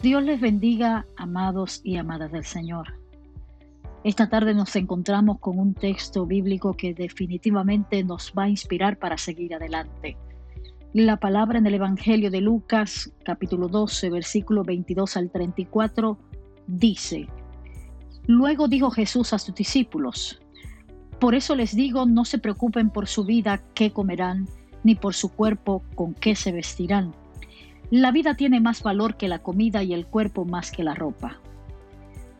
Dios les bendiga, amados y amadas del Señor. Esta tarde nos encontramos con un texto bíblico que definitivamente nos va a inspirar para seguir adelante. La palabra en el Evangelio de Lucas, capítulo 12, versículo 22 al 34, dice, Luego dijo Jesús a sus discípulos, Por eso les digo, no se preocupen por su vida, qué comerán, ni por su cuerpo, con qué se vestirán la vida tiene más valor que la comida y el cuerpo más que la ropa.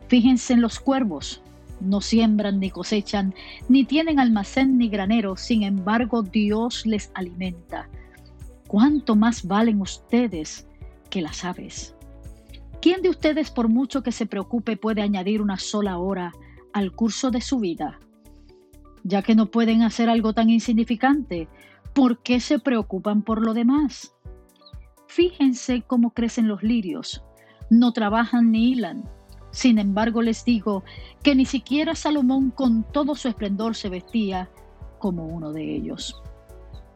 Fíjense en los cuervos. No siembran ni cosechan, ni tienen almacén ni granero, sin embargo Dios les alimenta. ¿Cuánto más valen ustedes que las aves? ¿Quién de ustedes, por mucho que se preocupe, puede añadir una sola hora al curso de su vida? Ya que no pueden hacer algo tan insignificante, ¿por qué se preocupan por lo demás? Fíjense cómo crecen los lirios. No trabajan ni hilan. Sin embargo, les digo que ni siquiera Salomón con todo su esplendor se vestía como uno de ellos.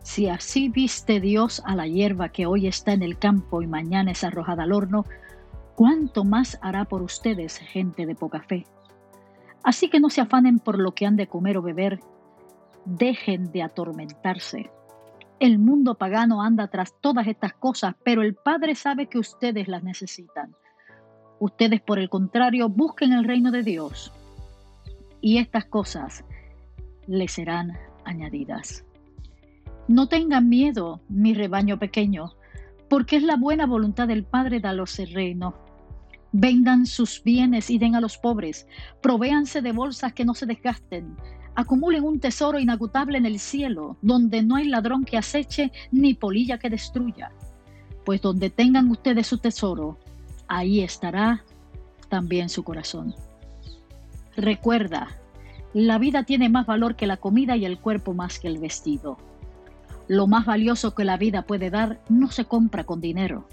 Si así viste Dios a la hierba que hoy está en el campo y mañana es arrojada al horno, ¿cuánto más hará por ustedes, gente de poca fe? Así que no se afanen por lo que han de comer o beber, dejen de atormentarse el mundo pagano anda tras todas estas cosas, pero el Padre sabe que ustedes las necesitan. Ustedes, por el contrario, busquen el reino de Dios y estas cosas les serán añadidas. No tengan miedo, mi rebaño pequeño, porque es la buena voluntad del Padre daros el reino. Vendan sus bienes y den a los pobres, provéanse de bolsas que no se desgasten, acumulen un tesoro inagotable en el cielo, donde no hay ladrón que aceche ni polilla que destruya. Pues donde tengan ustedes su tesoro, ahí estará también su corazón. Recuerda, la vida tiene más valor que la comida y el cuerpo más que el vestido. Lo más valioso que la vida puede dar no se compra con dinero.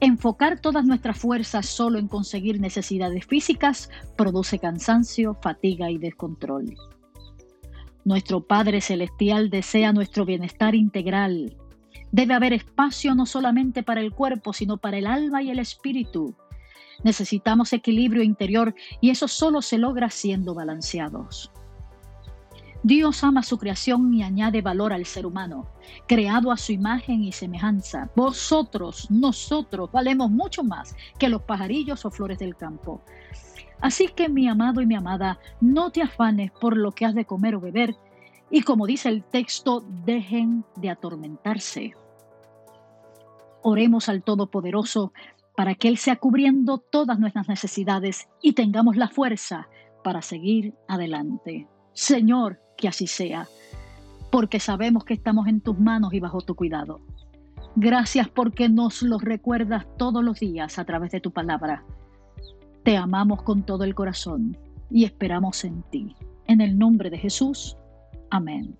Enfocar todas nuestras fuerzas solo en conseguir necesidades físicas produce cansancio, fatiga y descontrol. Nuestro Padre Celestial desea nuestro bienestar integral. Debe haber espacio no solamente para el cuerpo, sino para el alma y el espíritu. Necesitamos equilibrio interior y eso solo se logra siendo balanceados. Dios ama su creación y añade valor al ser humano, creado a su imagen y semejanza. Vosotros, nosotros, valemos mucho más que los pajarillos o flores del campo. Así que mi amado y mi amada, no te afanes por lo que has de comer o beber, y como dice el texto, dejen de atormentarse. Oremos al Todopoderoso para que Él sea cubriendo todas nuestras necesidades y tengamos la fuerza para seguir adelante. Señor, que así sea, porque sabemos que estamos en tus manos y bajo tu cuidado. Gracias porque nos lo recuerdas todos los días a través de tu palabra. Te amamos con todo el corazón y esperamos en ti. En el nombre de Jesús. Amén.